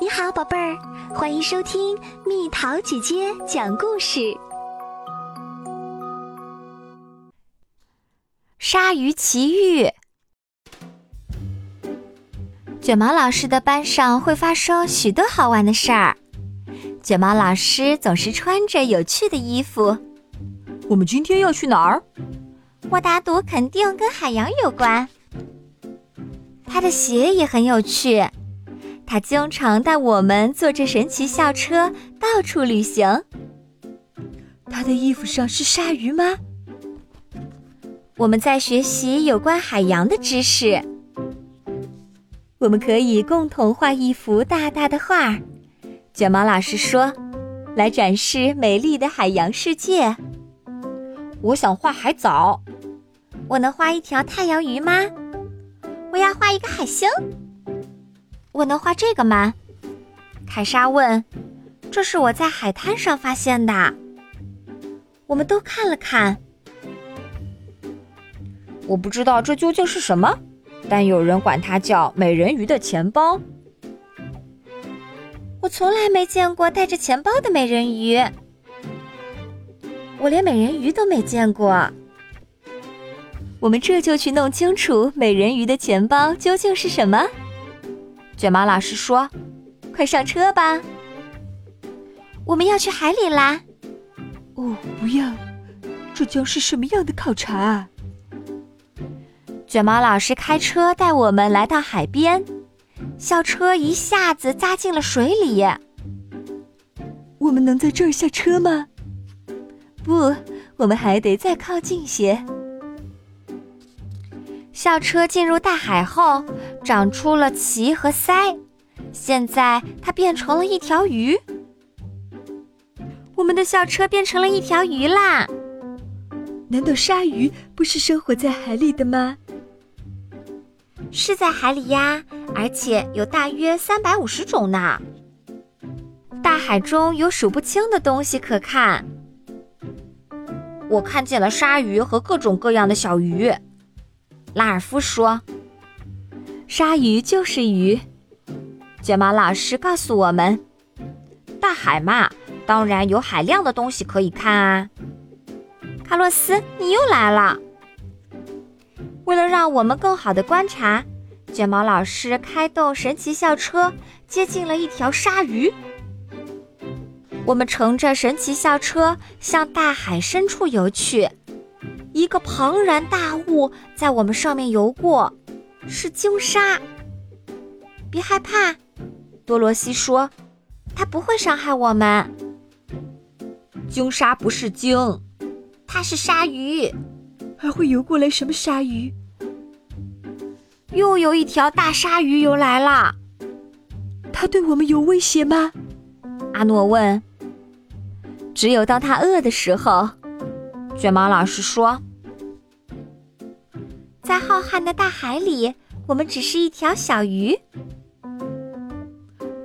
你好，宝贝儿，欢迎收听蜜桃姐姐讲故事。《鲨鱼奇遇》。卷毛老师的班上会发生许多好玩的事儿。卷毛老师总是穿着有趣的衣服。我们今天要去哪儿？我打赌肯定跟海洋有关。他的鞋也很有趣。他经常带我们坐着神奇校车到处旅行。他的衣服上是鲨鱼吗？我们在学习有关海洋的知识。我们可以共同画一幅大大的画。卷毛老师说：“来展示美丽的海洋世界。”我想画海藻。我能画一条太阳鱼吗？我要画一个海星。我能画这个吗？凯莎问。这是我在海滩上发现的。我们都看了看。我不知道这究竟是什么，但有人管它叫美人鱼的钱包。我从来没见过带着钱包的美人鱼。我连美人鱼都没见过。我们这就去弄清楚美人鱼的钱包究竟是什么。卷毛老师说：“快上车吧，我们要去海里啦！”哦，不要！这将是什么样的考察啊？卷毛老师开车带我们来到海边，校车一下子扎进了水里。我们能在这儿下车吗？不，我们还得再靠近些。校车进入大海后，长出了鳍和鳃，现在它变成了一条鱼。我们的校车变成了一条鱼啦！难道鲨鱼不是生活在海里的吗？是在海里呀，而且有大约三百五十种呢。大海中有数不清的东西可看。我看见了鲨鱼和各种各样的小鱼。拉尔夫说：“鲨鱼就是鱼。”卷毛老师告诉我们：“大海嘛，当然有海量的东西可以看啊。”卡洛斯，你又来了。为了让我们更好的观察，卷毛老师开动神奇校车，接近了一条鲨鱼。我们乘着神奇校车向大海深处游去。一个庞然大物在我们上面游过，是鲸鲨。别害怕，多罗西说，它不会伤害我们。鲸鲨不是鲸，它是鲨鱼。还会游过来什么鲨鱼？又有一条大鲨鱼游来了。它对我们有威胁吗？阿诺问。只有当它饿的时候。卷毛老师说：“在浩瀚的大海里，我们只是一条小鱼。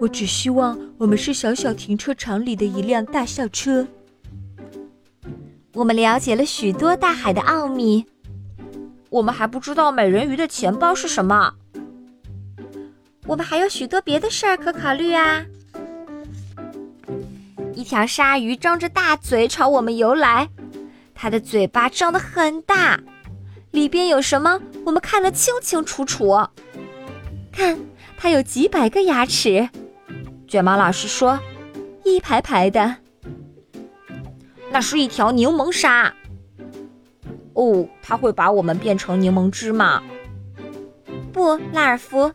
我只希望我们是小小停车场里的一辆大校车。我们了解了许多大海的奥秘。我们还不知道美人鱼的钱包是什么。我们还有许多别的事儿可考虑啊！一条鲨鱼张着大嘴朝我们游来。”它的嘴巴张得很大，里边有什么？我们看得清清楚楚。看，它有几百个牙齿。卷毛老师说：“一排排的。”那是一条柠檬鲨。哦，它会把我们变成柠檬汁吗？不，拉尔夫，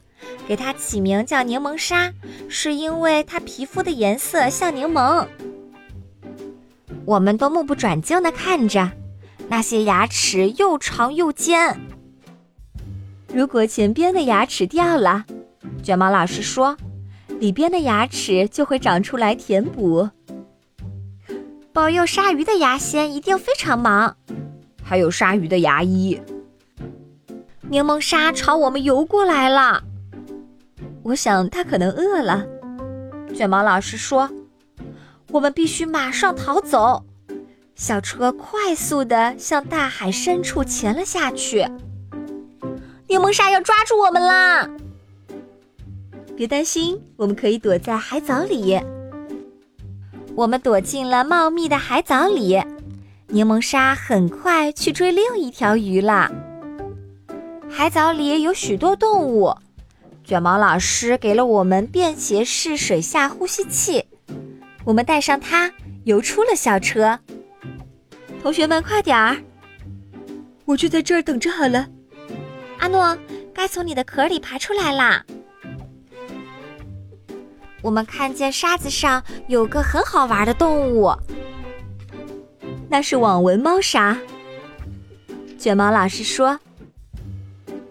给它起名叫柠檬鲨，是因为它皮肤的颜色像柠檬。我们都目不转睛地看着，那些牙齿又长又尖。如果前边的牙齿掉了，卷毛老师说，里边的牙齿就会长出来填补。保佑鲨鱼的牙仙一定非常忙，还有鲨鱼的牙医。柠檬鲨朝我们游过来了，我想它可能饿了。卷毛老师说。我们必须马上逃走！小车快速地向大海深处潜了下去。柠檬鲨要抓住我们啦！别担心，我们可以躲在海藻里。我们躲进了茂密的海藻里，柠檬鲨很快去追另一条鱼了。海藻里有许多动物，卷毛老师给了我们便携式水下呼吸器，我们带上它游出了校车。同学们，快点儿！我就在这儿等着好了。阿诺，该从你的壳里爬出来啦！我们看见沙子上有个很好玩的动物，那是网纹猫鲨。卷毛老师说：“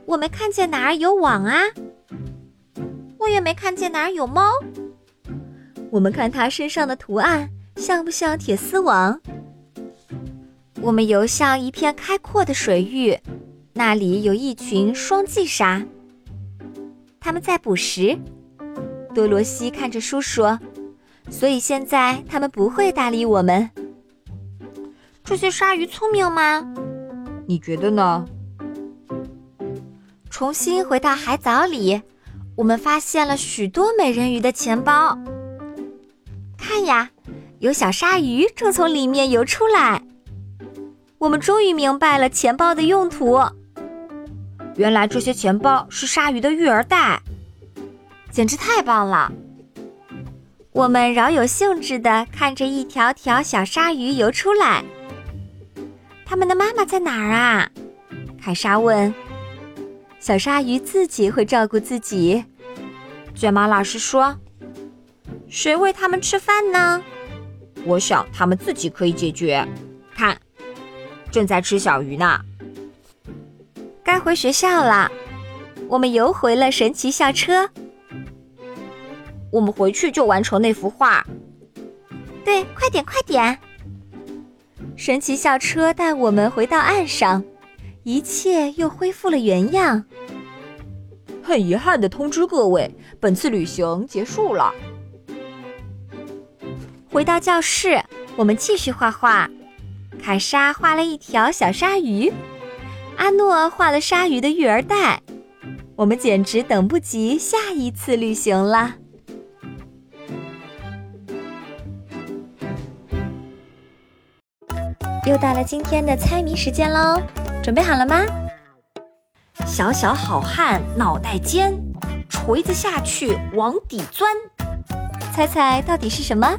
我没看见哪儿有网啊，我也没看见哪儿有猫。我们看它身上的图案像不像铁丝网？”我们游向一片开阔的水域，那里有一群双髻鲨，他们在捕食。多罗西看着书说：“所以现在他们不会搭理我们。这些鲨鱼聪明吗？你觉得呢？”重新回到海藻里，我们发现了许多美人鱼的钱包。看呀，有小鲨鱼正从里面游出来。我们终于明白了钱包的用途。原来这些钱包是鲨鱼的育儿袋。简直太棒了！我们饶有兴致地看着一条条小鲨鱼游出来。它们的妈妈在哪儿啊？凯莎问。小鲨鱼自己会照顾自己。卷毛老师说：“谁喂它们吃饭呢？”我想它们自己可以解决。正在吃小鱼呢。该回学校了。我们游回了神奇校车。我们回去就完成那幅画。对，快点，快点！神奇校车带我们回到岸上，一切又恢复了原样。很遗憾的通知各位，本次旅行结束了。回到教室，我们继续画画。凯莎画了一条小鲨鱼，阿诺画了鲨鱼的育儿袋。我们简直等不及下一次旅行了。又到了今天的猜谜时间喽，准备好了吗？小小好汉脑袋尖，锤子下去往底钻，猜猜到底是什么？